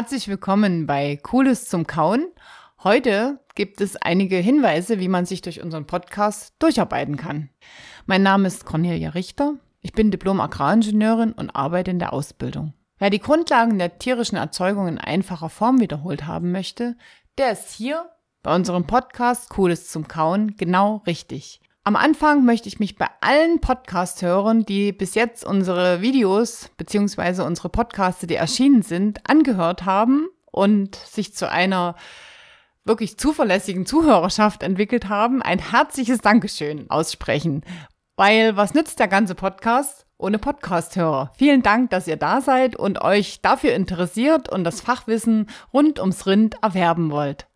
Herzlich willkommen bei Cooles zum Kauen. Heute gibt es einige Hinweise, wie man sich durch unseren Podcast durcharbeiten kann. Mein Name ist Cornelia Richter. Ich bin Diplom-Agraringenieurin und arbeite in der Ausbildung. Wer die Grundlagen der tierischen Erzeugung in einfacher Form wiederholt haben möchte, der ist hier bei unserem Podcast Cooles zum Kauen genau richtig. Am Anfang möchte ich mich bei allen Podcast-Hörern, die bis jetzt unsere Videos bzw. unsere Podcasts, die erschienen sind, angehört haben und sich zu einer wirklich zuverlässigen Zuhörerschaft entwickelt haben, ein herzliches Dankeschön aussprechen. Weil was nützt der ganze Podcast ohne Podcast-Hörer? Vielen Dank, dass ihr da seid und euch dafür interessiert und das Fachwissen rund ums Rind erwerben wollt.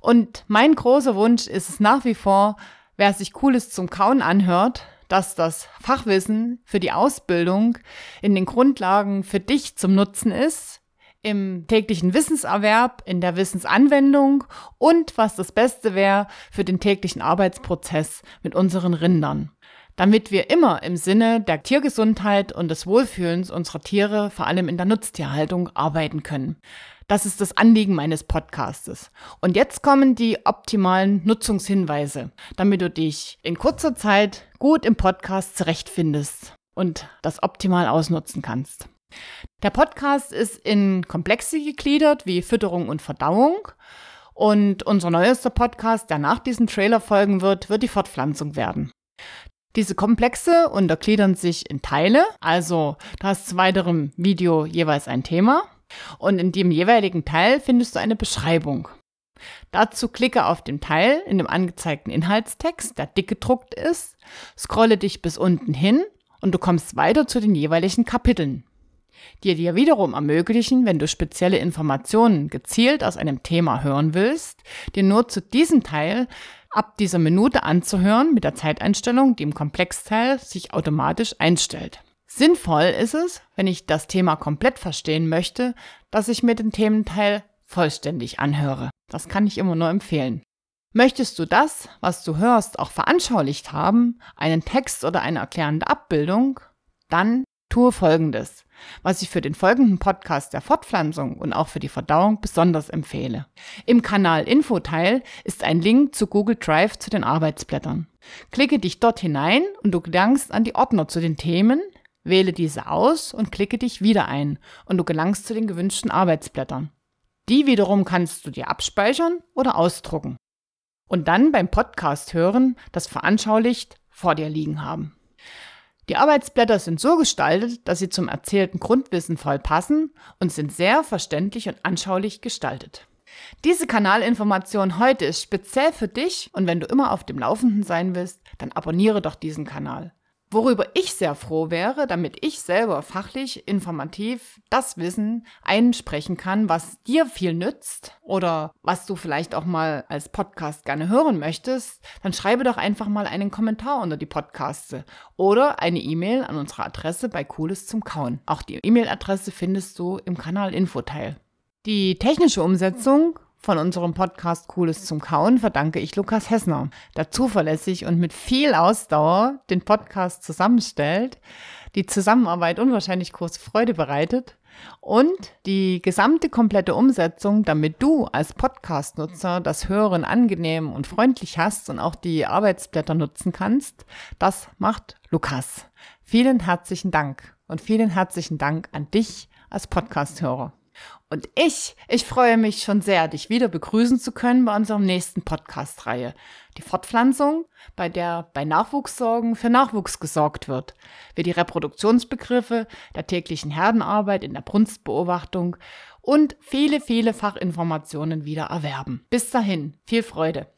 Und mein großer Wunsch ist es nach wie vor, wer sich Cooles zum Kauen anhört, dass das Fachwissen für die Ausbildung in den Grundlagen für dich zum Nutzen ist, im täglichen Wissenserwerb, in der Wissensanwendung und was das Beste wäre für den täglichen Arbeitsprozess mit unseren Rindern. Damit wir immer im Sinne der Tiergesundheit und des Wohlfühlens unserer Tiere, vor allem in der Nutztierhaltung, arbeiten können. Das ist das Anliegen meines Podcastes. Und jetzt kommen die optimalen Nutzungshinweise, damit du dich in kurzer Zeit gut im Podcast zurechtfindest und das optimal ausnutzen kannst. Der Podcast ist in Komplexe gegliedert wie Fütterung und Verdauung. Und unser neuester Podcast, der nach diesem Trailer folgen wird, wird die Fortpflanzung werden. Diese Komplexe untergliedern sich in Teile, also du hast zu weiterem Video jeweils ein Thema und in dem jeweiligen Teil findest du eine Beschreibung. Dazu klicke auf den Teil in dem angezeigten Inhaltstext, der dick gedruckt ist, scrolle dich bis unten hin und du kommst weiter zu den jeweiligen Kapiteln, die dir wiederum ermöglichen, wenn du spezielle Informationen gezielt aus einem Thema hören willst, dir nur zu diesem Teil ab dieser Minute anzuhören mit der Zeiteinstellung, die im Komplexteil sich automatisch einstellt. Sinnvoll ist es, wenn ich das Thema komplett verstehen möchte, dass ich mir den Thementeil vollständig anhöre. Das kann ich immer nur empfehlen. Möchtest du das, was du hörst, auch veranschaulicht haben, einen Text oder eine erklärende Abbildung, dann tue Folgendes, was ich für den folgenden Podcast der Fortpflanzung und auch für die Verdauung besonders empfehle. Im Kanal Infoteil ist ein Link zu Google Drive zu den Arbeitsblättern. Klicke dich dort hinein und du gelangst an die Ordner zu den Themen, Wähle diese aus und klicke dich wieder ein und du gelangst zu den gewünschten Arbeitsblättern. Die wiederum kannst du dir abspeichern oder ausdrucken. Und dann beim Podcast hören, das veranschaulicht vor dir liegen haben. Die Arbeitsblätter sind so gestaltet, dass sie zum erzählten Grundwissen voll passen und sind sehr verständlich und anschaulich gestaltet. Diese Kanalinformation heute ist speziell für dich und wenn du immer auf dem Laufenden sein willst, dann abonniere doch diesen Kanal. Worüber ich sehr froh wäre, damit ich selber fachlich, informativ das Wissen einsprechen kann, was dir viel nützt oder was du vielleicht auch mal als Podcast gerne hören möchtest, dann schreibe doch einfach mal einen Kommentar unter die Podcasts oder eine E-Mail an unsere Adresse bei Cooles zum Kauen. Auch die E-Mail-Adresse findest du im Kanal Infoteil. Die technische Umsetzung von unserem Podcast Cooles zum Kauen verdanke ich Lukas Hessner, der zuverlässig und mit viel Ausdauer den Podcast zusammenstellt, die Zusammenarbeit unwahrscheinlich große Freude bereitet und die gesamte komplette Umsetzung, damit du als Podcast-Nutzer das Hören angenehm und freundlich hast und auch die Arbeitsblätter nutzen kannst, das macht Lukas. Vielen herzlichen Dank und vielen herzlichen Dank an dich als Podcast-Hörer. Und ich, ich freue mich schon sehr, dich wieder begrüßen zu können bei unserem nächsten Podcast-Reihe. Die Fortpflanzung, bei der bei Nachwuchssorgen für Nachwuchs gesorgt wird. Wir die Reproduktionsbegriffe der täglichen Herdenarbeit in der Brunstbeobachtung und viele, viele Fachinformationen wieder erwerben. Bis dahin, viel Freude.